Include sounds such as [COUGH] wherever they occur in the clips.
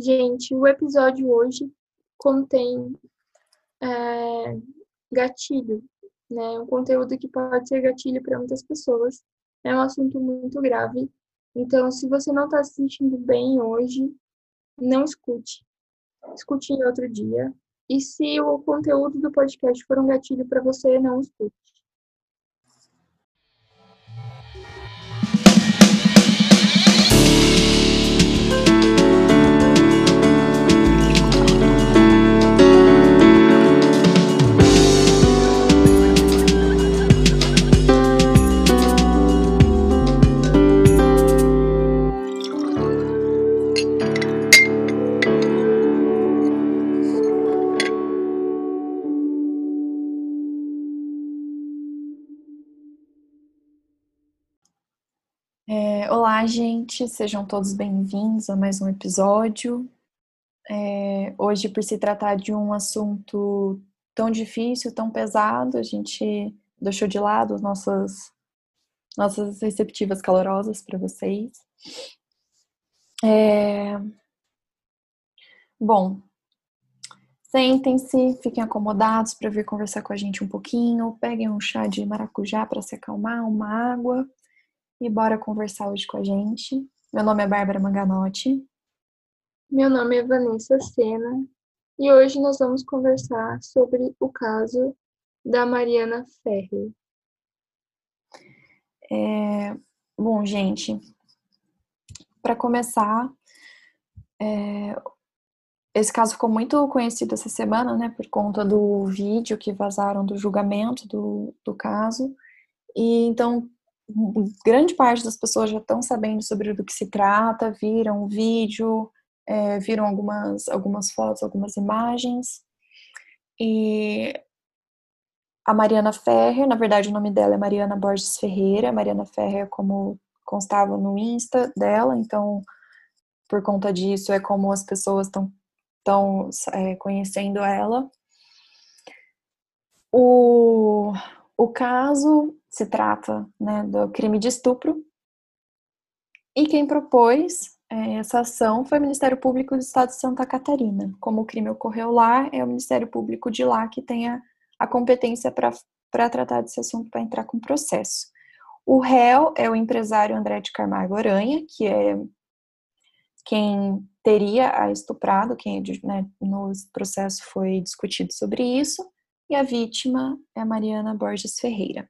Gente, o episódio hoje contém é, gatilho, né? Um conteúdo que pode ser gatilho para muitas pessoas. É um assunto muito grave. Então, se você não está se sentindo bem hoje, não escute. Escute em outro dia. E se o conteúdo do podcast for um gatilho para você, não escute. Olá, gente, sejam todos bem-vindos a mais um episódio. É, hoje, por se tratar de um assunto tão difícil, tão pesado, a gente deixou de lado nossas, nossas receptivas calorosas para vocês. É, bom, sentem-se, fiquem acomodados para vir conversar com a gente um pouquinho, peguem um chá de maracujá para se acalmar, uma água e bora conversar hoje com a gente. Meu nome é Bárbara Manganotti. Meu nome é Vanessa Sena e hoje nós vamos conversar sobre o caso da Mariana Ferrer. É, bom, gente, para começar, é, esse caso ficou muito conhecido essa semana, né, por conta do vídeo que vazaram do julgamento do, do caso. E então grande parte das pessoas já estão sabendo sobre do que se trata, viram o vídeo, é, viram algumas, algumas fotos, algumas imagens. E a Mariana Ferrer, na verdade o nome dela é Mariana Borges Ferreira, Mariana Ferrer como constava no Insta dela, então por conta disso é como as pessoas estão estão é, conhecendo ela. O, o caso se trata né, do crime de estupro. E quem propôs é, essa ação foi o Ministério Público do Estado de Santa Catarina. Como o crime ocorreu lá, é o Ministério Público de lá que tem a, a competência para tratar desse assunto, para entrar com processo. O réu é o empresário André de Camargo Aranha, que é quem teria a estuprado, quem né, no processo foi discutido sobre isso, e a vítima é Mariana Borges Ferreira.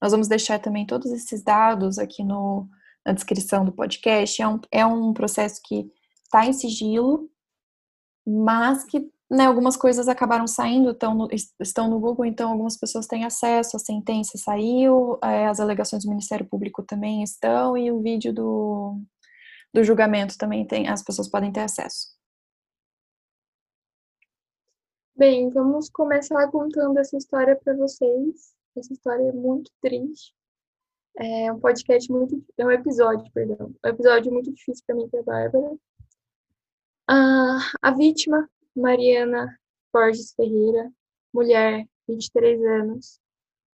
Nós vamos deixar também todos esses dados aqui no, na descrição do podcast. É um, é um processo que está em sigilo, mas que né, algumas coisas acabaram saindo, estão no, estão no Google, então algumas pessoas têm acesso, a sentença saiu, é, as alegações do Ministério Público também estão, e o vídeo do, do julgamento também tem, as pessoas podem ter acesso. Bem, vamos começar contando essa história para vocês. Essa história é muito triste. É um podcast muito. É um episódio, perdão. Um episódio muito difícil para mim, que é a Bárbara. Ah, a vítima, Mariana Borges Ferreira, mulher, 23 anos,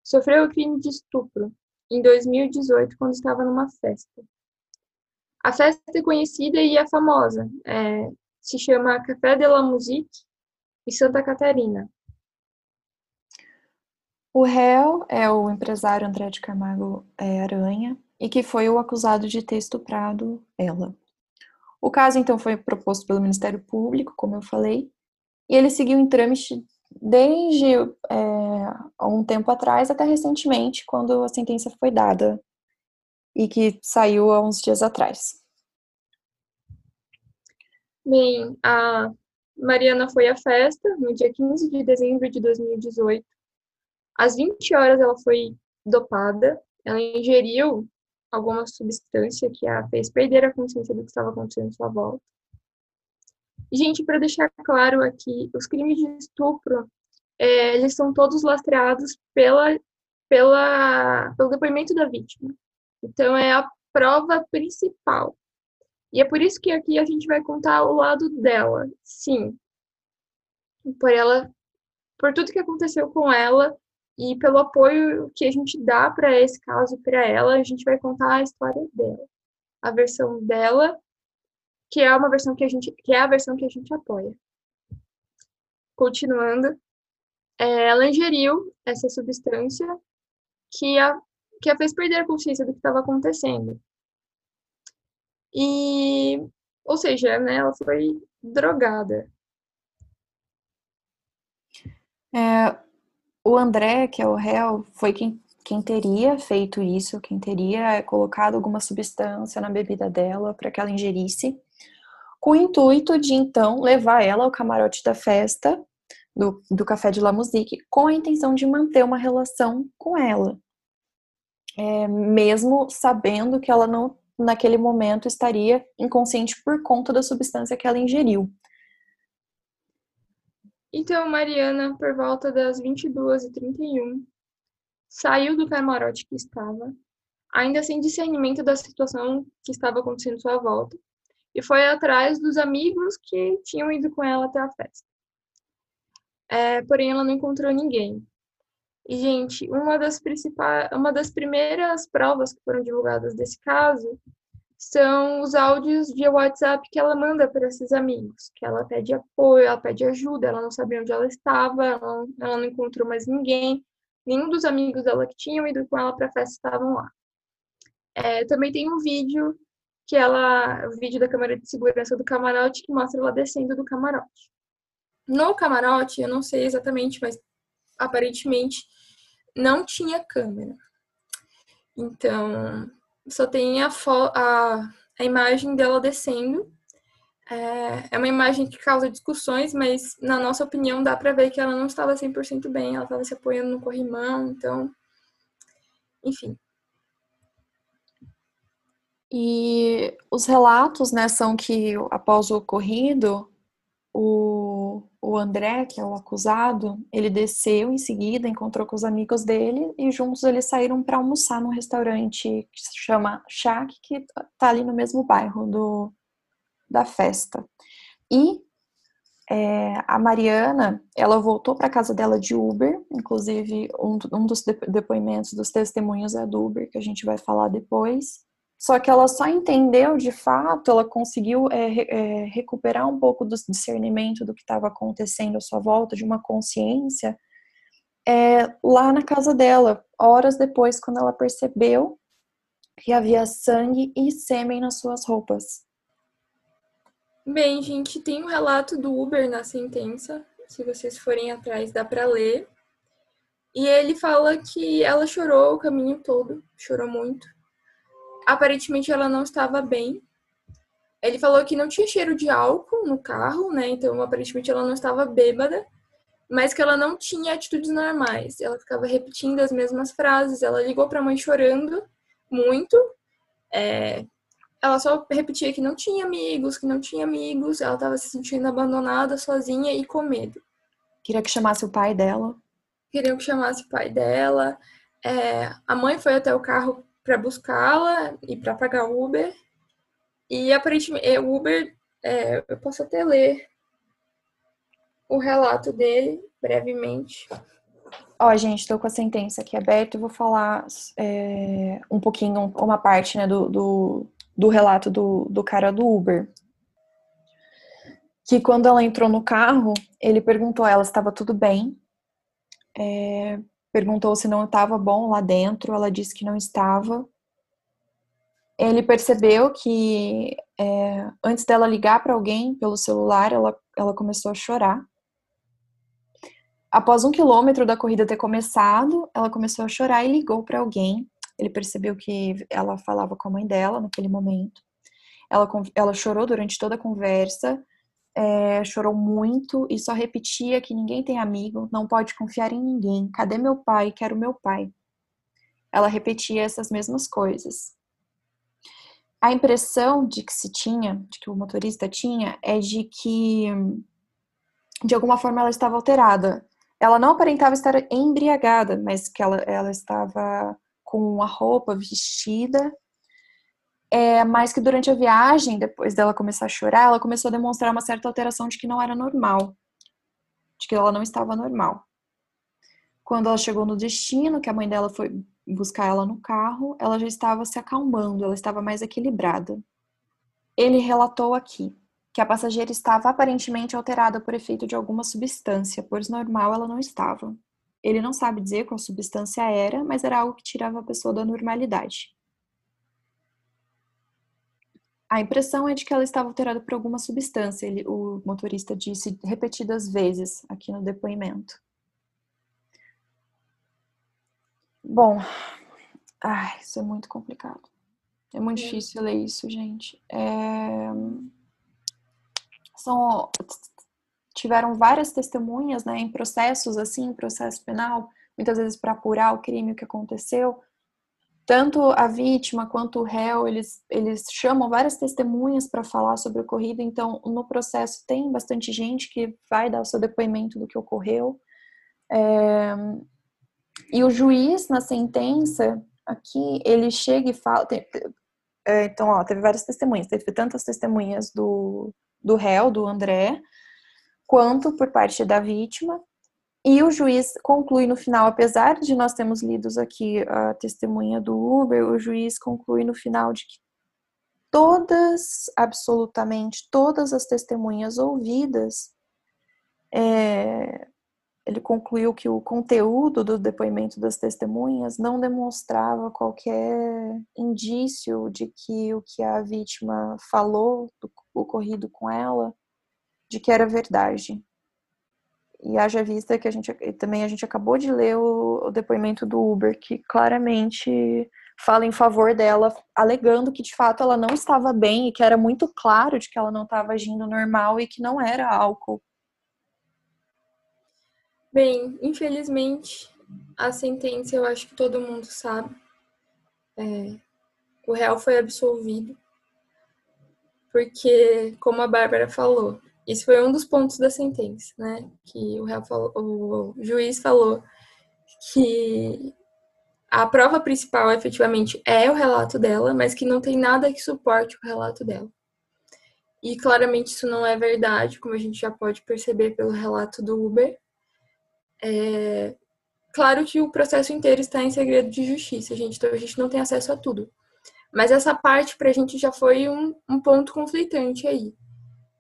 sofreu o crime de estupro em 2018, quando estava numa festa. A festa é conhecida e é famosa. É, se chama Café de la Musique, em Santa Catarina. O réu é o empresário André de Camargo é, Aranha e que foi o acusado de ter estuprado ela. O caso, então, foi proposto pelo Ministério Público, como eu falei, e ele seguiu em trâmite desde é, um tempo atrás até recentemente, quando a sentença foi dada e que saiu há uns dias atrás. Bem, a Mariana foi à festa no dia 15 de dezembro de 2018 às 20 horas ela foi dopada, ela ingeriu alguma substância que a fez perder a consciência do que estava acontecendo à sua volta. Gente, para deixar claro aqui, os crimes de estupro, é, eles são todos lastreados pela, pela, pelo depoimento da vítima. Então, é a prova principal. E é por isso que aqui a gente vai contar o lado dela, sim. Por ela, por tudo que aconteceu com ela e pelo apoio que a gente dá para esse caso para ela, a gente vai contar a história dela, a versão dela, que é uma versão que a gente, que é a versão que a gente apoia. Continuando, é, ela ingeriu essa substância que a, que a fez perder a consciência do que estava acontecendo. E, ou seja, né, ela foi drogada. É, o André, que é o réu, foi quem, quem teria feito isso, quem teria colocado alguma substância na bebida dela para que ela ingerisse, com o intuito de então levar ela ao camarote da festa do, do Café de La Musique, com a intenção de manter uma relação com ela. É, mesmo sabendo que ela não, naquele momento, estaria inconsciente por conta da substância que ela ingeriu. Então, Mariana, por volta das 22h31, saiu do camarote que estava, ainda sem discernimento da situação que estava acontecendo à sua volta, e foi atrás dos amigos que tinham ido com ela até a festa. É, porém, ela não encontrou ninguém. E, gente, uma das principais, uma das primeiras provas que foram divulgadas desse caso são os áudios via WhatsApp que ela manda para esses amigos, que ela pede apoio, ela pede ajuda, ela não sabia onde ela estava, ela, ela não encontrou mais ninguém, nenhum dos amigos dela que tinham ido com ela para a festa estavam lá. É, também tem um vídeo que ela, o vídeo da câmera de segurança do camarote que mostra ela descendo do camarote. No camarote, eu não sei exatamente, mas aparentemente não tinha câmera. Então, só tem a, a, a imagem dela descendo. É, é uma imagem que causa discussões, mas na nossa opinião dá para ver que ela não estava 100% bem, ela estava se apoiando no corrimão, então, enfim. E os relatos, né, são que após o ocorrido, o, o André, que é o acusado, ele desceu em seguida, encontrou com os amigos dele e juntos eles saíram para almoçar num restaurante que se chama Shack, que tá ali no mesmo bairro do, da festa. E é, a Mariana, ela voltou para casa dela de Uber, inclusive um, um dos depoimentos dos testemunhos é do Uber, que a gente vai falar depois. Só que ela só entendeu de fato, ela conseguiu é, é, recuperar um pouco do discernimento do que estava acontecendo à sua volta, de uma consciência, é, lá na casa dela, horas depois, quando ela percebeu que havia sangue e sêmen nas suas roupas. Bem, gente, tem um relato do Uber na sentença. Se vocês forem atrás, dá para ler. E ele fala que ela chorou o caminho todo, chorou muito aparentemente ela não estava bem. Ele falou que não tinha cheiro de álcool no carro, né? Então, aparentemente ela não estava bêbada, mas que ela não tinha atitudes normais. Ela ficava repetindo as mesmas frases. Ela ligou para a mãe chorando muito. É... Ela só repetia que não tinha amigos, que não tinha amigos. Ela estava se sentindo abandonada, sozinha e com medo. Queria que chamasse o pai dela. Queriam que chamasse o pai dela. É... A mãe foi até o carro para buscá-la e para pagar o Uber. E aparentemente, é, o Uber, é, eu posso até ler o relato dele brevemente. Ó, gente, estou com a sentença aqui aberta. Eu vou falar é, um pouquinho, uma parte né, do, do, do relato do, do cara do Uber. Que quando ela entrou no carro, ele perguntou a ela se estava tudo bem. É, perguntou se não estava bom lá dentro, ela disse que não estava. Ele percebeu que é, antes dela ligar para alguém pelo celular, ela, ela começou a chorar. Após um quilômetro da corrida ter começado, ela começou a chorar e ligou para alguém. Ele percebeu que ela falava com a mãe dela naquele momento. Ela, ela chorou durante toda a conversa é, chorou muito e só repetia que ninguém tem amigo, não pode confiar em ninguém. Cadê meu pai? Quero meu pai. Ela repetia essas mesmas coisas. A impressão de que se tinha, de que o motorista tinha, é de que de alguma forma ela estava alterada. Ela não aparentava estar embriagada, mas que ela, ela estava com a roupa vestida é, mas que durante a viagem, depois dela começar a chorar, ela começou a demonstrar uma certa alteração de que não era normal, de que ela não estava normal. Quando ela chegou no destino, que a mãe dela foi buscar ela no carro, ela já estava se acalmando, ela estava mais equilibrada. ele relatou aqui que a passageira estava aparentemente alterada por efeito de alguma substância, pois normal ela não estava. Ele não sabe dizer qual substância era, mas era algo que tirava a pessoa da normalidade. A impressão é de que ela estava alterada por alguma substância, ele, o motorista disse repetidas vezes aqui no depoimento. Bom, ai, isso é muito complicado. É muito é. difícil ler isso, gente. É... São tiveram várias testemunhas, né, em processos assim, em processo penal, muitas vezes para apurar o crime que aconteceu. Tanto a vítima quanto o réu, eles, eles chamam várias testemunhas para falar sobre o ocorrido, então no processo tem bastante gente que vai dar o seu depoimento do que ocorreu. É, e o juiz, na sentença, aqui, ele chega e fala. É, então, ó, teve várias testemunhas. Teve tantas testemunhas do, do réu, do André, quanto por parte da vítima. E o juiz conclui no final, apesar de nós termos lidos aqui a testemunha do Uber, o juiz conclui no final de que todas, absolutamente todas as testemunhas ouvidas é, ele concluiu que o conteúdo do depoimento das testemunhas não demonstrava qualquer indício de que o que a vítima falou do ocorrido com ela, de que era verdade. E haja vista que a gente também a gente acabou de ler o, o depoimento do Uber, que claramente fala em favor dela, alegando que de fato ela não estava bem e que era muito claro de que ela não estava agindo normal e que não era álcool Bem, infelizmente, a sentença eu acho que todo mundo sabe. É, o réu foi absolvido, porque, como a Bárbara falou, isso foi um dos pontos da sentença, né? Que o, réu falou, o juiz falou que a prova principal efetivamente é o relato dela, mas que não tem nada que suporte o relato dela. E claramente isso não é verdade, como a gente já pode perceber pelo relato do Uber. É, claro que o processo inteiro está em segredo de justiça, gente, então a gente não tem acesso a tudo. Mas essa parte para a gente já foi um, um ponto conflitante aí.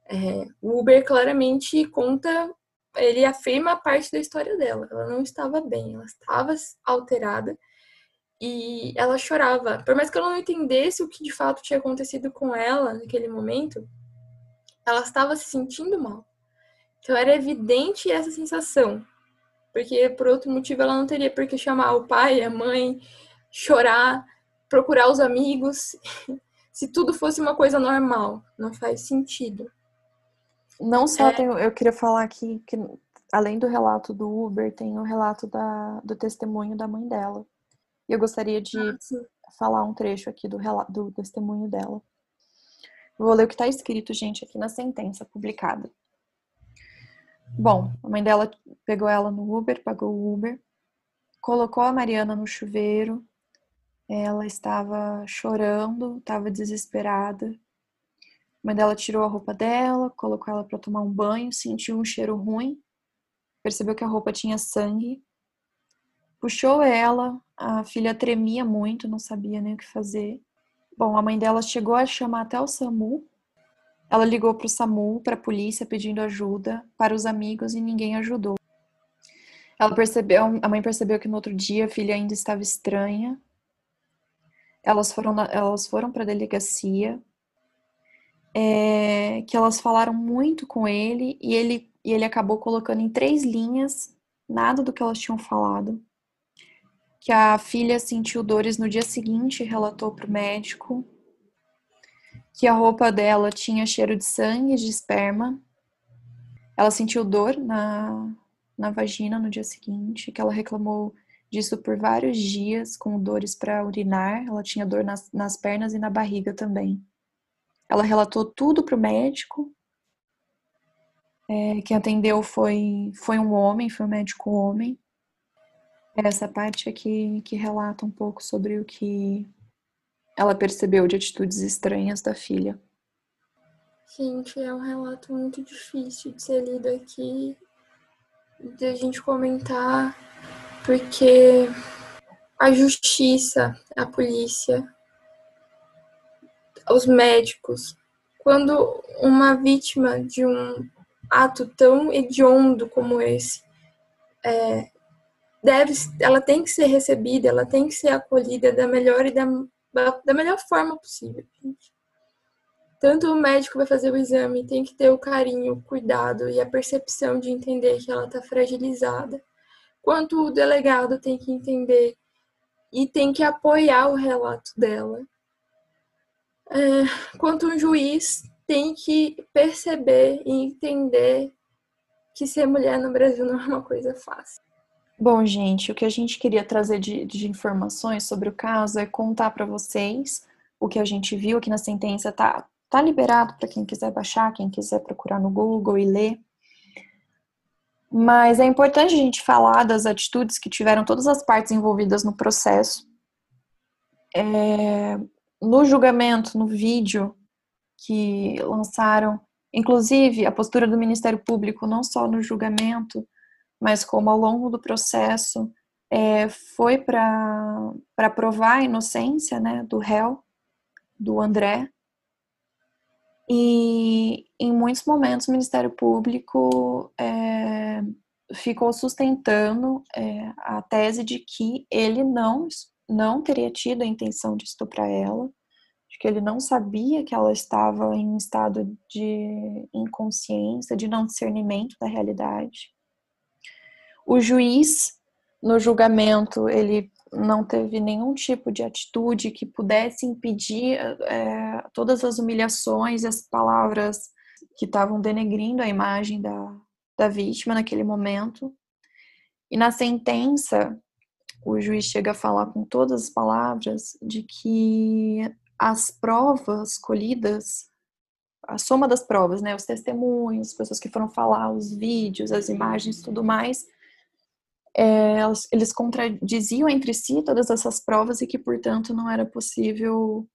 É, o Uber claramente conta, ele afirma parte da história dela. Ela não estava bem, ela estava alterada e ela chorava. Por mais que ela não entendesse o que de fato tinha acontecido com ela naquele momento, ela estava se sentindo mal. Então era evidente essa sensação porque por outro motivo ela não teria por que chamar o pai, a mãe, chorar, procurar os amigos, [LAUGHS] se tudo fosse uma coisa normal. Não faz sentido. Não só é... tenho, eu queria falar aqui que além do relato do Uber, tem o relato da, do testemunho da mãe dela. E eu gostaria de ah, falar um trecho aqui do, do testemunho dela. vou ler o que está escrito, gente, aqui na sentença publicada. Bom, a mãe dela pegou ela no Uber, pagou o Uber, colocou a Mariana no chuveiro. Ela estava chorando, estava desesperada. Mãe dela tirou a roupa dela, colocou ela para tomar um banho, sentiu um cheiro ruim, percebeu que a roupa tinha sangue, puxou ela, a filha tremia muito, não sabia nem o que fazer. Bom, a mãe dela chegou a chamar até o SAMU ela ligou para o SAMU, para a polícia, pedindo ajuda para os amigos e ninguém ajudou. Ela percebeu, a mãe percebeu que no outro dia a filha ainda estava estranha. Elas foram, elas foram para a delegacia, é, que elas falaram muito com ele e ele e ele acabou colocando em três linhas nada do que elas tinham falado. Que a filha sentiu dores no dia seguinte, relatou para o médico que a roupa dela tinha cheiro de sangue, de esperma. Ela sentiu dor na, na vagina no dia seguinte, que ela reclamou disso por vários dias, com dores para urinar. Ela tinha dor nas, nas pernas e na barriga também. Ela relatou tudo para o médico. É, quem atendeu foi, foi um homem, foi um médico homem. Essa parte aqui que relata um pouco sobre o que ela percebeu de atitudes estranhas da filha. Gente, é um relato muito difícil de ser lido aqui, de a gente comentar, porque a justiça, a polícia, os médicos, quando uma vítima de um ato tão hediondo como esse é, deve, ela tem que ser recebida, ela tem que ser acolhida da melhor e da, da melhor forma possível. Tanto o médico vai fazer o exame, tem que ter o carinho, o cuidado e a percepção de entender que ela está fragilizada, quanto o delegado tem que entender e tem que apoiar o relato dela. É, quanto um juiz tem que perceber e entender que ser mulher no Brasil não é uma coisa fácil. Bom, gente, o que a gente queria trazer de, de informações sobre o caso é contar para vocês o que a gente viu aqui na sentença. Tá, tá liberado para quem quiser baixar, quem quiser procurar no Google e ler. Mas é importante a gente falar das atitudes que tiveram todas as partes envolvidas no processo. É, no julgamento, no vídeo que lançaram, inclusive a postura do Ministério Público, não só no julgamento, mas como ao longo do processo é, foi para provar a inocência né, do réu, do André. E em muitos momentos o Ministério Público é, ficou sustentando é, a tese de que ele não, não teria tido a intenção de estuprar ela, de que ele não sabia que ela estava em um estado de inconsciência, de não discernimento da realidade. O juiz, no julgamento, ele não teve nenhum tipo de atitude que pudesse impedir é, todas as humilhações, as palavras que estavam denegrindo a imagem da, da vítima naquele momento. E na sentença, o juiz chega a falar com todas as palavras de que as provas colhidas, a soma das provas, né, os testemunhos, as pessoas que foram falar, os vídeos, as imagens, tudo mais, é, eles contradiziam entre si todas essas provas e que, portanto, não era possível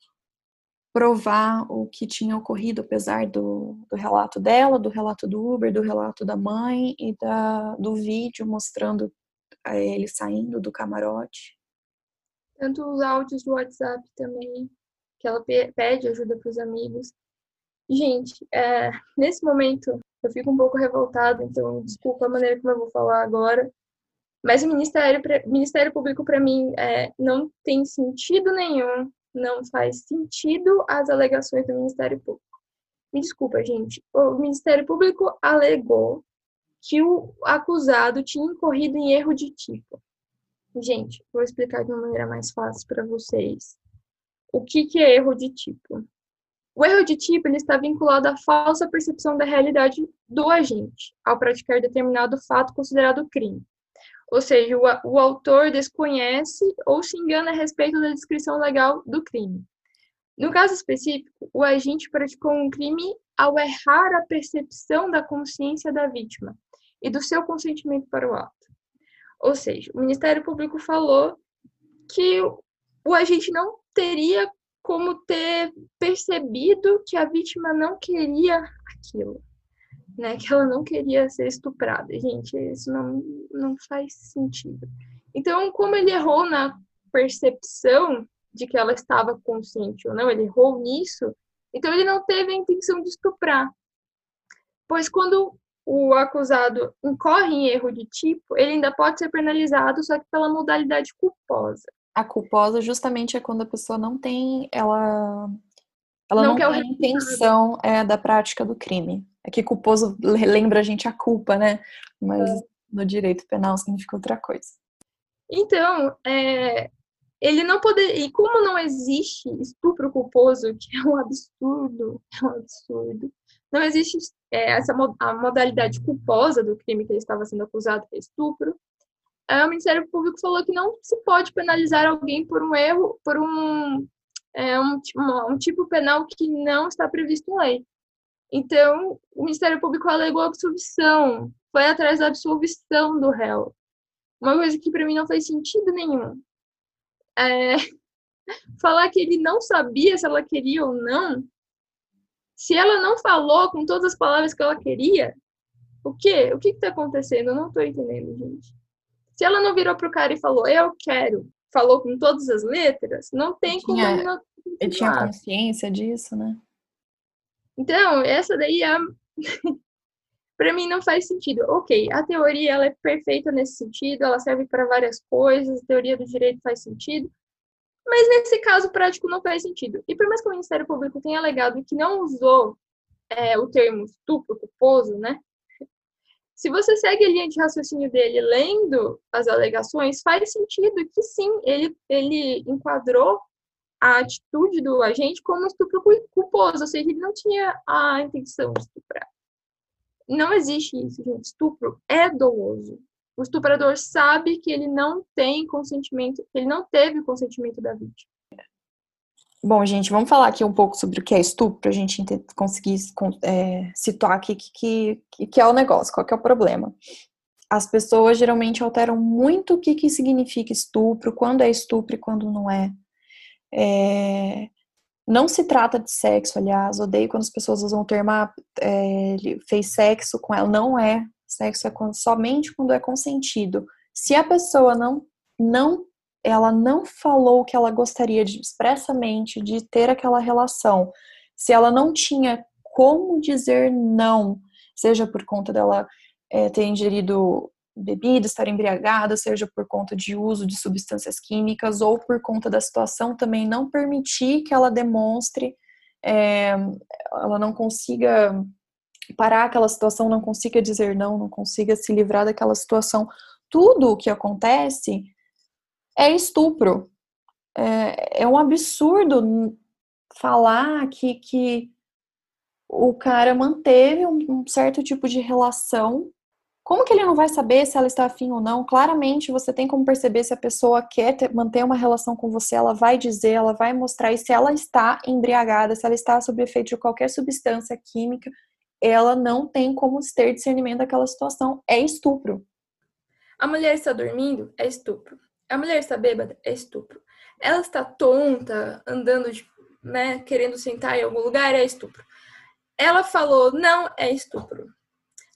provar o que tinha ocorrido, apesar do, do relato dela, do relato do Uber, do relato da mãe e da, do vídeo mostrando ele saindo do camarote. Tanto os áudios do WhatsApp também, que ela pede ajuda para os amigos. Gente, é, nesse momento eu fico um pouco revoltada, então desculpa a maneira como eu vou falar agora, mas o Ministério, Ministério Público, para mim, é, não tem sentido nenhum, não faz sentido as alegações do Ministério Público. Me desculpa, gente. O Ministério Público alegou que o acusado tinha incorrido em erro de tipo. Gente, vou explicar de uma maneira mais fácil para vocês. O que, que é erro de tipo? O erro de tipo ele está vinculado à falsa percepção da realidade do agente ao praticar determinado fato considerado crime. Ou seja, o, o autor desconhece ou se engana a respeito da descrição legal do crime. No caso específico, o agente praticou um crime ao errar a percepção da consciência da vítima e do seu consentimento para o ato. Ou seja, o Ministério Público falou que o agente não teria como ter percebido que a vítima não queria aquilo né, que ela não queria ser estuprada. Gente, isso não, não faz sentido. Então, como ele errou na percepção de que ela estava consciente ou não, ele errou nisso, então ele não teve a intenção de estuprar. Pois quando o acusado incorre em erro de tipo, ele ainda pode ser penalizado, só que pela modalidade culposa. A culposa justamente é quando a pessoa não tem, ela, ela não, não tem a intenção é, da prática do crime. É que culposo lembra a gente a culpa, né? Mas é. no direito penal significa outra coisa. Então, é, ele não poderia. E como não existe estupro culposo, que é um absurdo, é um absurdo. Não existe é, essa a modalidade culposa do crime que ele estava sendo acusado, que é estupro. É, o Ministério Público falou que não se pode penalizar alguém por um erro, por um, é, um, um, tipo penal que não está previsto em lei. Então, o Ministério Público alegou absolvição, foi atrás da absolvição do réu. Uma coisa que para mim não faz sentido nenhum. É... [LAUGHS] Falar que ele não sabia se ela queria ou não. Se ela não falou com todas as palavras que ela queria, o quê? O que está acontecendo? Eu não estou entendendo, gente. Se ela não virou pro cara e falou, eu quero, falou com todas as letras, não tem como. Tinha, não... Eu tinha consciência disso, né? Então, essa daí é [LAUGHS] para mim não faz sentido. OK, a teoria ela é perfeita nesse sentido, ela serve para várias coisas, a teoria do direito faz sentido, mas nesse caso prático não faz sentido. E por mais que o Ministério Público tenha alegado que não usou é, o termo estupro culposo, né? Se você segue a linha de raciocínio dele lendo as alegações, faz sentido que sim, ele, ele enquadrou a atitude do agente como estupro culposo, ou seja, ele não tinha a intenção de estuprar. Não existe isso, gente. Estupro é doloso. O estuprador sabe que ele não tem consentimento, ele não teve consentimento da vítima. Bom, gente, vamos falar aqui um pouco sobre o que é estupro, a gente conseguir é, situar aqui que, que, que é o negócio, qual que é o problema. As pessoas geralmente alteram muito o que, que significa estupro, quando é estupro e quando não é. É, não se trata de sexo, aliás, odeio quando as pessoas usam o termo ah, é, fez sexo com ela. Não é. Sexo é quando, somente quando é consentido. Se a pessoa não, não, ela não falou que ela gostaria de expressamente de ter aquela relação, se ela não tinha como dizer não, seja por conta dela é, ter ingerido bebida, estar embriagada, seja por conta de uso de substâncias químicas ou por conta da situação também não permitir que ela demonstre, é, ela não consiga parar aquela situação, não consiga dizer não, não consiga se livrar daquela situação. Tudo o que acontece é estupro. É, é um absurdo falar que, que o cara manteve um, um certo tipo de relação como que ele não vai saber se ela está afim ou não? Claramente você tem como perceber se a pessoa quer ter, manter uma relação com você, ela vai dizer, ela vai mostrar, e se ela está embriagada, se ela está sob efeito de qualquer substância química, ela não tem como ter discernimento daquela situação. É estupro. A mulher está dormindo? É estupro. A mulher está bêbada? É estupro. Ela está tonta, andando, de, né, querendo sentar em algum lugar? É estupro. Ela falou não, é estupro.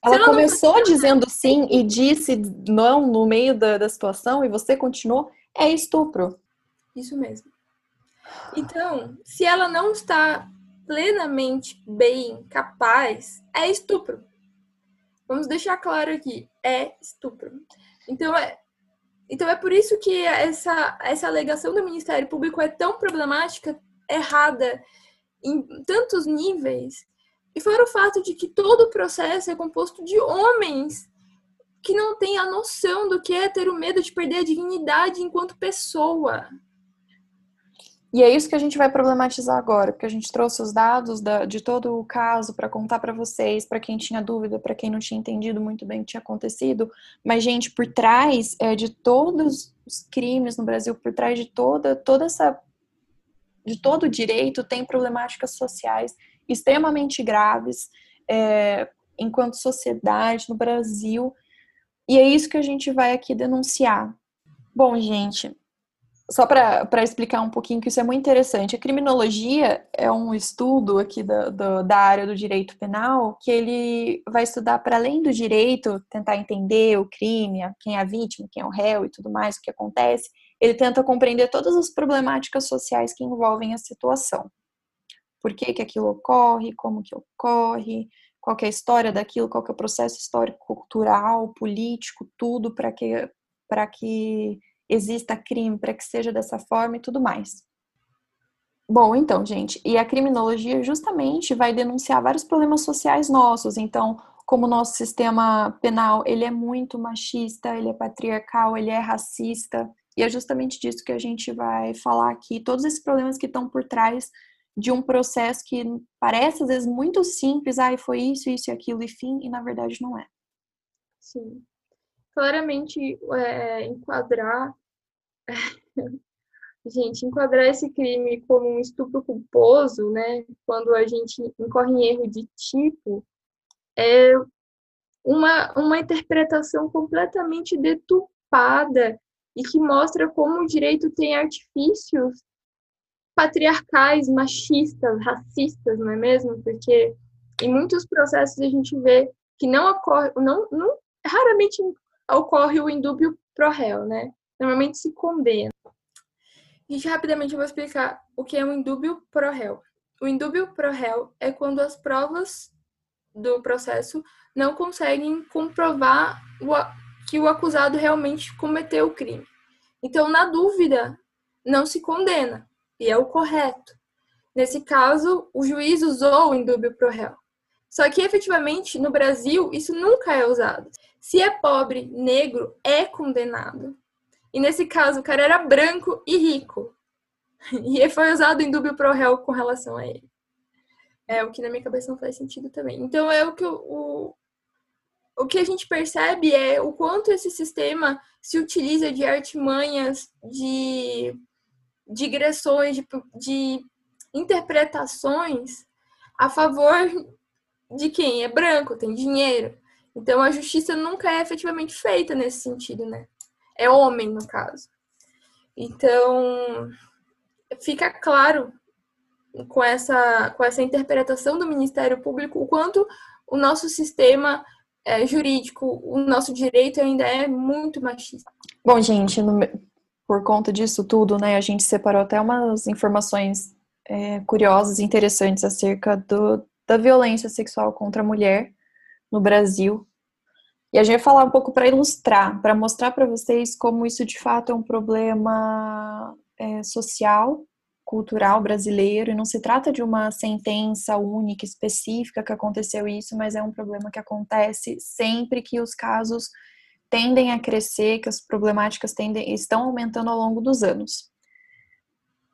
Ela começou não... dizendo sim e disse não no meio da, da situação e você continuou, é estupro. Isso mesmo. Então, se ela não está plenamente bem, capaz, é estupro. Vamos deixar claro aqui, é estupro. Então é, então é por isso que essa, essa alegação do Ministério Público é tão problemática, errada, em tantos níveis, e fora o fato de que todo o processo é composto de homens que não têm a noção do que é ter o medo de perder a dignidade enquanto pessoa. E é isso que a gente vai problematizar agora, porque a gente trouxe os dados da, de todo o caso para contar para vocês, para quem tinha dúvida, para quem não tinha entendido muito bem o que tinha acontecido. Mas, gente, por trás é, de todos os crimes no Brasil, por trás de toda, toda essa. de todo o direito, tem problemáticas sociais extremamente graves é, enquanto sociedade no Brasil. E é isso que a gente vai aqui denunciar. Bom, gente, só para explicar um pouquinho que isso é muito interessante, a criminologia é um estudo aqui da, da, da área do direito penal que ele vai estudar para além do direito, tentar entender o crime, quem é a vítima, quem é o réu e tudo mais, o que acontece, ele tenta compreender todas as problemáticas sociais que envolvem a situação. Por que, que aquilo ocorre, como que ocorre, qual é a história daquilo, qual é o processo histórico, cultural, político, tudo para que para que exista crime, para que seja dessa forma e tudo mais. Bom, então, gente, e a criminologia justamente vai denunciar vários problemas sociais nossos. Então, como o nosso sistema penal, ele é muito machista, ele é patriarcal, ele é racista, e é justamente disso que a gente vai falar aqui, todos esses problemas que estão por trás de um processo que parece às vezes muito simples, ah, foi isso, isso e aquilo e fim, e na verdade não é. Sim. Claramente é, enquadrar gente, enquadrar esse crime como um estupro culposo, né, quando a gente incorre em erro de tipo, é uma, uma interpretação completamente deturpada e que mostra como o direito tem artifícios patriarcais, machistas, racistas, não é mesmo? Porque em muitos processos a gente vê que não ocorre, não, não raramente ocorre o indúbio pro réu, né? Normalmente se condena. Gente, rapidamente eu vou explicar o que é um indúbio pro réu. O indúbio pro réu é quando as provas do processo não conseguem comprovar que o acusado realmente cometeu o crime. Então, na dúvida, não se condena, e é o correto. Nesse caso, o juiz usou o indúbio pro réu. Só que, efetivamente, no Brasil, isso nunca é usado. Se é pobre, negro, é condenado. E nesse caso, o cara era branco e rico. [LAUGHS] E foi usado o indúbio pro réu com relação a ele. É o que na minha cabeça não faz sentido também. Então, é o que o, o que a gente percebe é o quanto esse sistema se utiliza de artimanhas, de digressões, de, de interpretações a favor de quem é branco, tem dinheiro. Então a justiça nunca é efetivamente feita nesse sentido, né? É homem, no caso. Então fica claro com essa, com essa interpretação do Ministério Público o quanto o nosso sistema é, jurídico, o nosso direito ainda é muito machista. Bom, gente, no, por conta disso tudo, né, a gente separou até umas informações é, curiosas e interessantes acerca do, da violência sexual contra a mulher no Brasil. E a gente vai falar um pouco para ilustrar, para mostrar para vocês como isso de fato é um problema é, social cultural brasileiro e não se trata de uma sentença única específica que aconteceu isso, mas é um problema que acontece sempre que os casos tendem a crescer, que as problemáticas tendem, estão aumentando ao longo dos anos.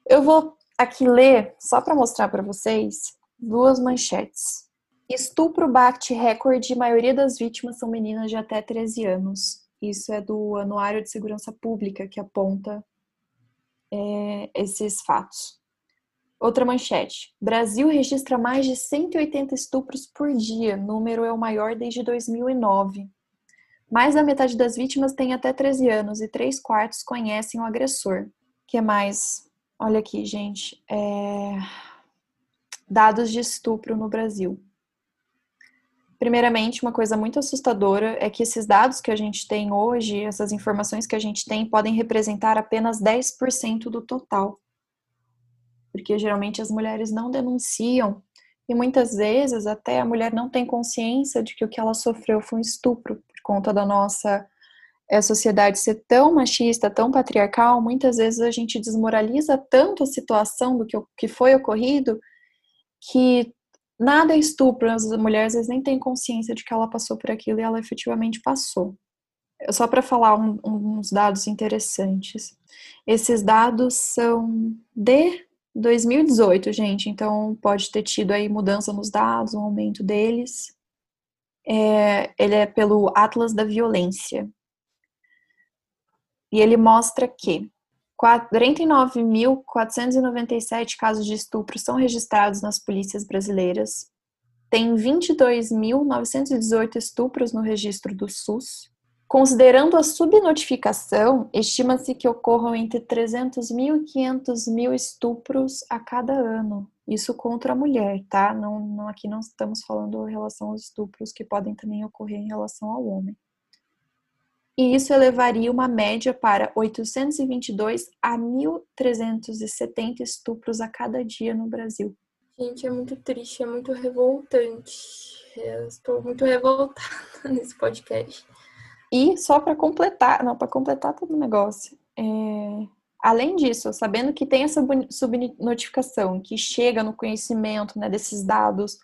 Eu vou aqui ler, só para mostrar para vocês, duas manchetes. Estupro bate recorde maioria das vítimas são meninas de até 13 anos. Isso é do Anuário de Segurança Pública que aponta é, esses fatos. Outra manchete. Brasil registra mais de 180 estupros por dia. Número é o maior desde 2009. Mais da metade das vítimas tem até 13 anos e três quartos conhecem o agressor. que mais? Olha aqui, gente. É... Dados de estupro no Brasil. Primeiramente, uma coisa muito assustadora é que esses dados que a gente tem hoje, essas informações que a gente tem, podem representar apenas 10% do total. Porque geralmente as mulheres não denunciam e muitas vezes até a mulher não tem consciência de que o que ela sofreu foi um estupro, por conta da nossa é, sociedade ser tão machista, tão patriarcal. Muitas vezes a gente desmoraliza tanto a situação do que, que foi ocorrido que nada é estupro. As mulheres às vezes nem têm consciência de que ela passou por aquilo e ela efetivamente passou. Só para falar um, uns dados interessantes. Esses dados são de 2018, gente, então pode ter tido aí mudança nos dados, um aumento deles. É, ele é pelo Atlas da Violência. E ele mostra que 49.497 casos de estupro são registrados nas polícias brasileiras. Tem 22.918 estupros no registro do SUS. Considerando a subnotificação, estima-se que ocorram entre 300 mil e 500 mil estupros a cada ano. Isso contra a mulher, tá? Não, não, aqui não estamos falando em relação aos estupros que podem também ocorrer em relação ao homem e isso elevaria uma média para 822 a 1.370 estupros a cada dia no Brasil. Gente, é muito triste, é muito revoltante. Eu estou muito revoltada [LAUGHS] nesse podcast. E só para completar, não, para completar todo o negócio, é, além disso, sabendo que tem essa subnotificação, que chega no conhecimento né, desses dados,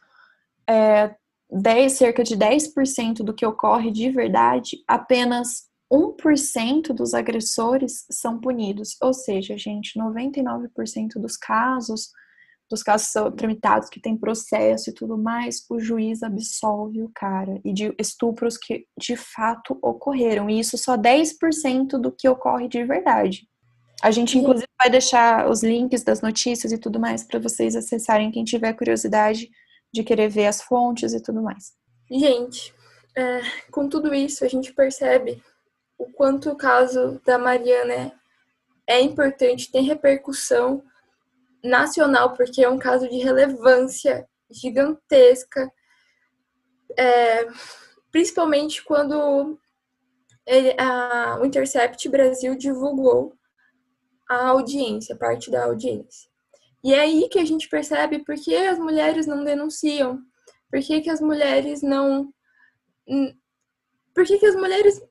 é, 10, cerca de 10% do que ocorre de verdade, apenas 1% dos agressores são punidos. Ou seja, gente, 99% dos casos, dos casos são tramitados que tem processo e tudo mais, o juiz absolve o cara. E de estupros que de fato ocorreram. E isso só 10% do que ocorre de verdade. A gente, inclusive, vai deixar os links das notícias e tudo mais para vocês acessarem, quem tiver curiosidade de querer ver as fontes e tudo mais. Gente, é, com tudo isso, a gente percebe o quanto o caso da Mariana é importante, tem repercussão nacional, porque é um caso de relevância gigantesca, é, principalmente quando ele, a, o Intercept Brasil divulgou a audiência, parte da audiência. E é aí que a gente percebe por que as mulheres não denunciam, por que, que as mulheres não. Por que, que as mulheres.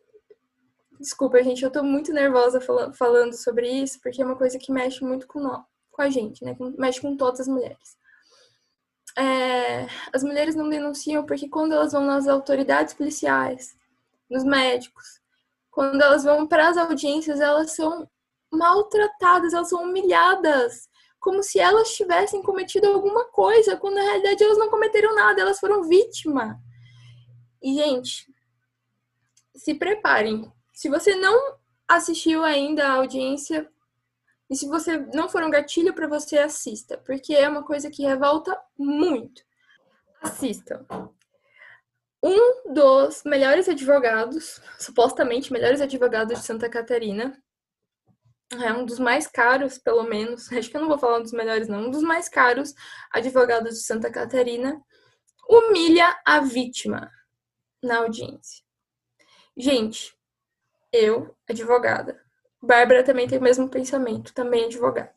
Desculpa, gente, eu tô muito nervosa falando sobre isso, porque é uma coisa que mexe muito com, nós, com a gente, né? Mexe com todas as mulheres. É, as mulheres não denunciam porque quando elas vão nas autoridades policiais, nos médicos, quando elas vão para as audiências, elas são maltratadas, elas são humilhadas, como se elas tivessem cometido alguma coisa, quando na realidade elas não cometeram nada, elas foram vítima. E, gente, se preparem. Se você não assistiu ainda a audiência, e se você não for um gatilho para você, assista, porque é uma coisa que revolta muito. Assistam. Um dos melhores advogados, supostamente melhores advogados de Santa Catarina, é um dos mais caros, pelo menos, acho que eu não vou falar um dos melhores, não, um dos mais caros advogados de Santa Catarina, humilha a vítima na audiência. Gente, eu, advogada, Bárbara também tem o mesmo pensamento, também advogada.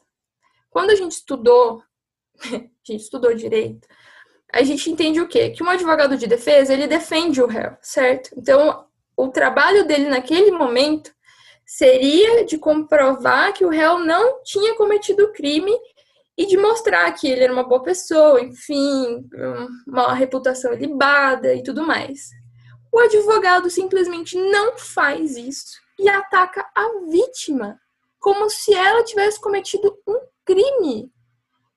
Quando a gente estudou, [LAUGHS] a gente estudou direito, a gente entende o quê? Que um advogado de defesa, ele defende o réu, certo? Então, o trabalho dele naquele momento seria de comprovar que o réu não tinha cometido o crime e de mostrar que ele era uma boa pessoa, enfim, uma reputação ilibada e tudo mais. O advogado simplesmente não faz isso e ataca a vítima como se ela tivesse cometido um crime.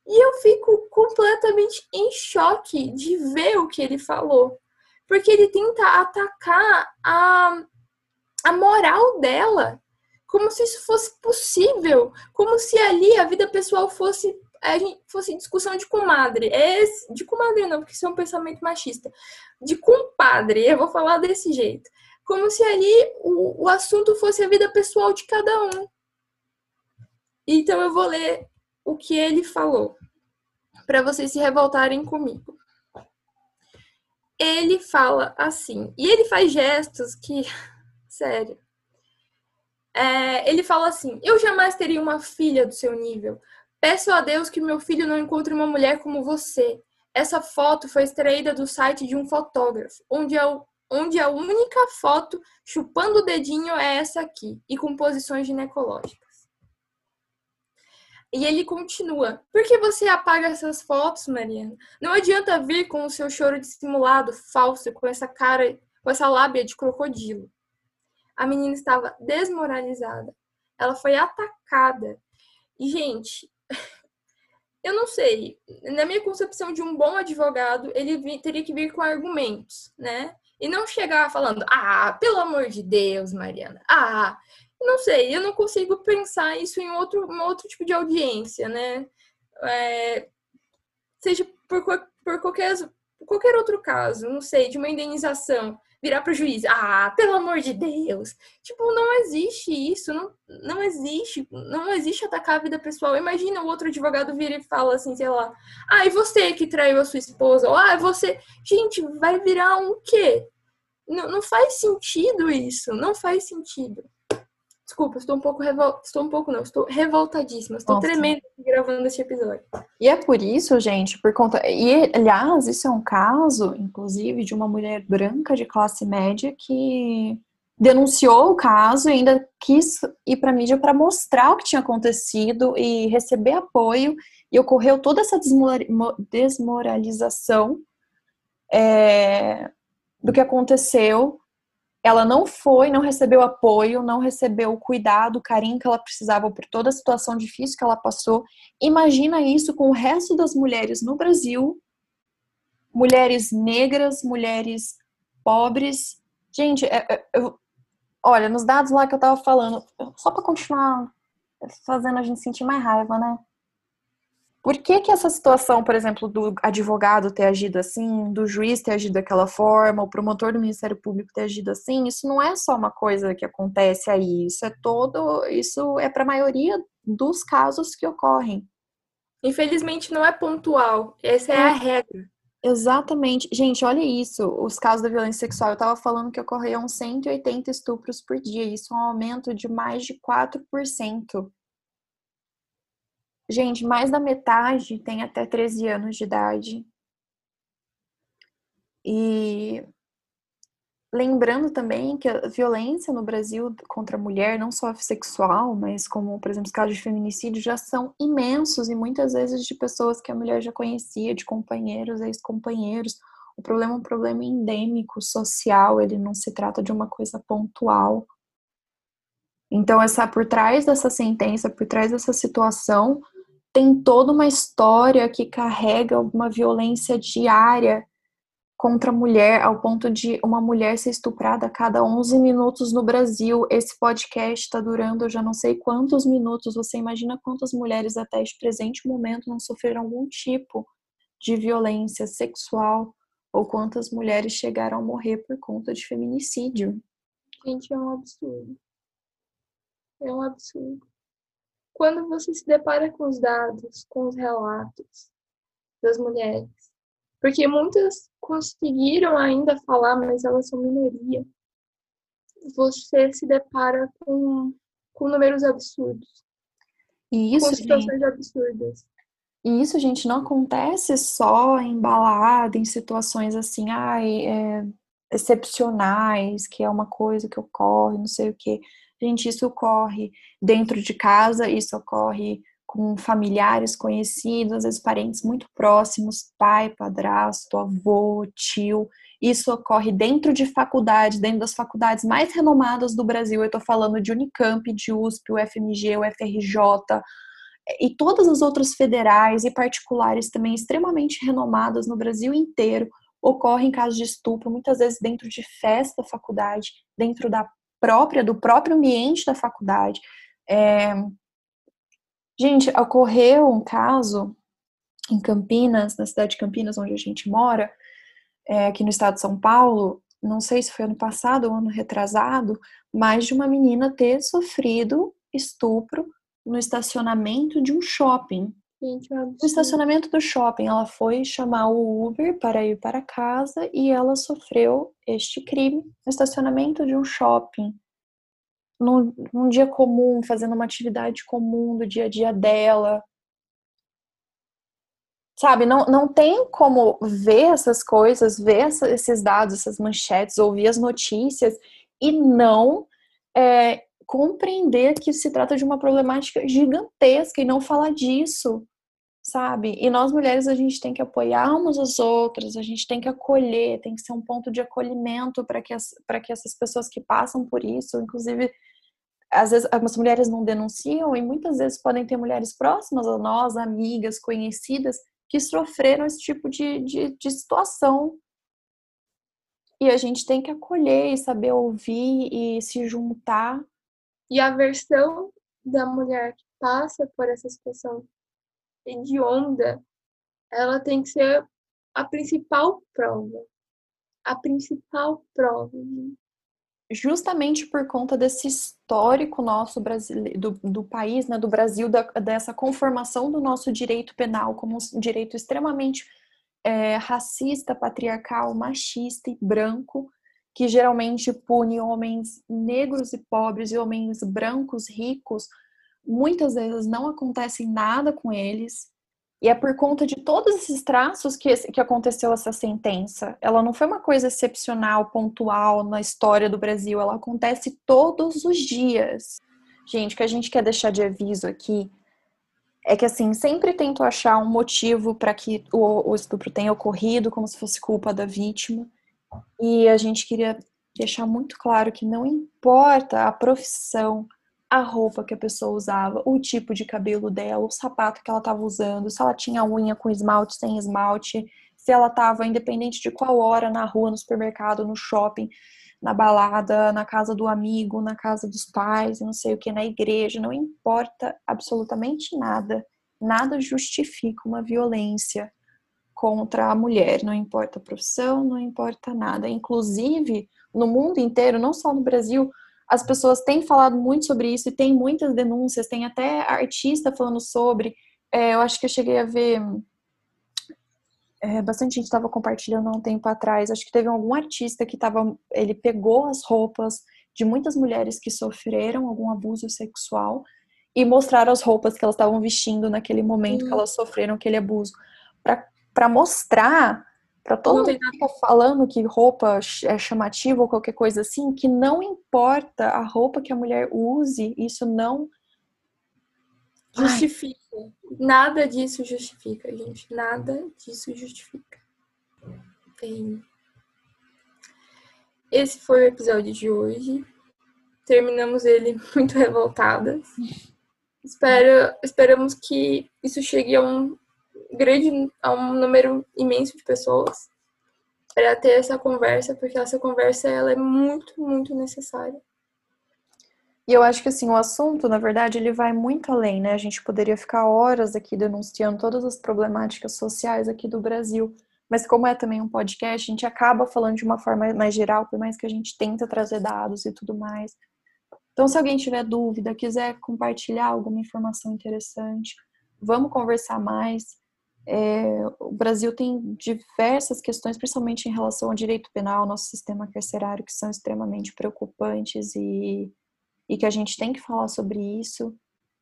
E eu fico completamente em choque de ver o que ele falou, porque ele tenta atacar a a moral dela, como se isso fosse possível, como se ali a vida pessoal fosse fosse discussão de comadre. É de comadre não, porque isso é um pensamento machista. De compadre, eu vou falar desse jeito. Como se ali o, o assunto fosse a vida pessoal de cada um. Então eu vou ler o que ele falou, para vocês se revoltarem comigo. Ele fala assim, e ele faz gestos que sério. É, ele fala assim: Eu jamais teria uma filha do seu nível. Peço a Deus que meu filho não encontre uma mulher como você. Essa foto foi extraída do site de um fotógrafo, onde a, onde a única foto chupando o dedinho é essa aqui, e com posições ginecológicas. E ele continua: Por que você apaga essas fotos, Mariana? Não adianta vir com o seu choro dissimulado, falso, com essa cara, com essa lábia de crocodilo. A menina estava desmoralizada. Ela foi atacada. E, gente, [LAUGHS] eu não sei. Na minha concepção de um bom advogado, ele teria que vir com argumentos, né? E não chegar falando, ah, pelo amor de Deus, Mariana, ah, não sei, eu não consigo pensar isso em outro, um outro tipo de audiência, né? É, seja por, por qualquer, qualquer outro caso, não sei, de uma indenização virar pro juiz, ah, pelo amor de Deus. Tipo, não existe isso, não, não existe, não existe atacar a vida pessoal. Imagina o outro advogado vir e fala assim, sei lá, ah, e você que traiu a sua esposa? Ou, ah, você. Gente, vai virar um quê? Não, não faz sentido isso, não faz sentido. Desculpa, estou um pouco revol... estou um pouco não, estou revoltadíssima, estou Nossa. tremendo gravando esse episódio. E é por isso, gente, por conta e aliás, isso é um caso, inclusive, de uma mulher branca de classe média que denunciou o caso e ainda quis ir para a mídia para mostrar o que tinha acontecido e receber apoio e ocorreu toda essa desmoralização é, do que aconteceu ela não foi, não recebeu apoio, não recebeu o cuidado, o carinho que ela precisava por toda a situação difícil que ela passou. Imagina isso com o resto das mulheres no Brasil, mulheres negras, mulheres pobres. Gente, é, é, eu, olha, nos dados lá que eu tava falando, só para continuar fazendo a gente sentir mais raiva, né? Por que, que essa situação, por exemplo, do advogado ter agido assim, do juiz ter agido daquela forma, o promotor do Ministério Público ter agido assim, isso não é só uma coisa que acontece aí, isso é todo, isso é para a maioria dos casos que ocorrem. Infelizmente não é pontual, essa é, é a regra. Exatamente. Gente, olha isso, os casos da violência sexual, eu estava falando que ocorriam 180 estupros por dia, isso é um aumento de mais de 4%. Gente, mais da metade tem até 13 anos de idade. E lembrando também que a violência no Brasil contra a mulher, não só sexual, mas como, por exemplo, os casos de feminicídio, já são imensos e muitas vezes de pessoas que a mulher já conhecia, de companheiros, ex-companheiros. O problema é um problema endêmico, social, ele não se trata de uma coisa pontual. Então, essa por trás dessa sentença, por trás dessa situação, tem toda uma história que carrega uma violência diária contra a mulher, ao ponto de uma mulher ser estuprada a cada 11 minutos no Brasil. Esse podcast está durando eu já não sei quantos minutos. Você imagina quantas mulheres até este presente momento não sofreram algum tipo de violência sexual ou quantas mulheres chegaram a morrer por conta de feminicídio. Gente, é um absurdo. É um absurdo quando você se depara com os dados, com os relatos das mulheres, porque muitas conseguiram ainda falar, mas elas são minoria, você se depara com, com números absurdos. E isso, com situações gente, absurdas. E isso, gente, não acontece só em balada, em situações assim, ai, é, excepcionais, que é uma coisa que ocorre, não sei o quê. Gente, isso ocorre dentro de casa, isso ocorre com familiares conhecidos, às vezes parentes muito próximos, pai, padrasto, avô, tio. Isso ocorre dentro de faculdades, dentro das faculdades mais renomadas do Brasil. Eu estou falando de Unicamp, de USP, UFMG, UFRJ e todas as outras federais e particulares também extremamente renomadas no Brasil inteiro. Ocorrem casos de estupro, muitas vezes dentro de festa da faculdade, dentro da própria, do próprio ambiente da faculdade. É... Gente, ocorreu um caso em Campinas, na cidade de Campinas, onde a gente mora, é, aqui no estado de São Paulo, não sei se foi ano passado ou ano retrasado, mas de uma menina ter sofrido estupro no estacionamento de um shopping. Gente, no estacionamento do shopping, ela foi chamar o Uber para ir para casa e ela sofreu este crime no estacionamento de um shopping. Num, num dia comum, fazendo uma atividade comum do dia a dia dela. Sabe, não, não tem como ver essas coisas, ver essa, esses dados, essas manchetes, ouvir as notícias e não é, compreender que se trata de uma problemática gigantesca e não falar disso, sabe? E nós mulheres a gente tem que apoiar umas as outras, a gente tem que acolher, tem que ser um ponto de acolhimento para que, as, que essas pessoas que passam por isso, inclusive às vezes as mulheres não denunciam e muitas vezes podem ter mulheres próximas a nós, amigas, conhecidas, que sofreram esse tipo de, de, de situação. E a gente tem que acolher e saber ouvir e se juntar e a versão da mulher que passa por essa situação hedionda, ela tem que ser a principal prova. A principal prova. Justamente por conta desse histórico nosso do, do país, né, do Brasil, da, dessa conformação do nosso direito penal como um direito extremamente é, racista, patriarcal, machista e branco, que geralmente pune homens negros e pobres e homens brancos ricos, muitas vezes não acontece nada com eles. E é por conta de todos esses traços que, que aconteceu essa sentença. Ela não foi uma coisa excepcional, pontual na história do Brasil, ela acontece todos os dias. Gente, o que a gente quer deixar de aviso aqui é que, assim, sempre tento achar um motivo para que o, o estupro tenha ocorrido, como se fosse culpa da vítima. E a gente queria deixar muito claro que não importa a profissão, a roupa que a pessoa usava, o tipo de cabelo dela, o sapato que ela estava usando, se ela tinha unha com esmalte, sem esmalte, se ela estava independente de qual hora na rua, no supermercado, no shopping, na balada, na casa do amigo, na casa dos pais, não sei o que, na igreja, não importa absolutamente nada. Nada justifica uma violência contra a mulher, não importa a profissão, não importa nada. Inclusive, no mundo inteiro, não só no Brasil, as pessoas têm falado muito sobre isso e tem muitas denúncias, tem até artista falando sobre. É, eu acho que eu cheguei a ver. É, bastante gente estava compartilhando há um tempo atrás. Acho que teve algum artista que estava. Ele pegou as roupas de muitas mulheres que sofreram algum abuso sexual e mostrar as roupas que elas estavam vestindo naquele momento que elas sofreram aquele abuso. Para mostrar para todo mundo que fica falando que roupa é chamativa ou qualquer coisa assim, que não importa a roupa que a mulher use, isso não justifica. Ai. Nada disso justifica, gente. Nada disso justifica. Bem, esse foi o episódio de hoje. Terminamos ele [LAUGHS] muito revoltadas. Espero, esperamos que isso chegue a um grande, a um número imenso de pessoas para ter essa conversa, porque essa conversa ela é muito, muito necessária. E eu acho que assim, o assunto, na verdade, ele vai muito além, né? A gente poderia ficar horas aqui denunciando todas as problemáticas sociais aqui do Brasil. Mas como é também um podcast, a gente acaba falando de uma forma mais geral, por mais que a gente tenta trazer dados e tudo mais. Então, se alguém tiver dúvida, quiser compartilhar alguma informação interessante, vamos conversar mais. É, o Brasil tem diversas questões, principalmente em relação ao direito penal, nosso sistema carcerário, que são extremamente preocupantes e, e que a gente tem que falar sobre isso.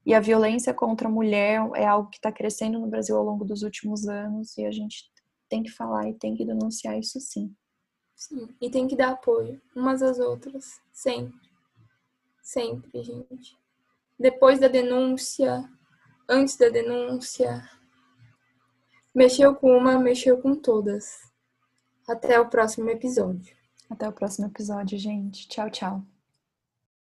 E a violência contra a mulher é algo que está crescendo no Brasil ao longo dos últimos anos e a gente tem que falar e tem que denunciar isso sim. Sim, e tem que dar apoio umas às outras, sempre. Sempre, gente. Depois da denúncia, antes da denúncia. Mexeu com uma, mexeu com todas. Até o próximo episódio. Até o próximo episódio, gente. Tchau, tchau.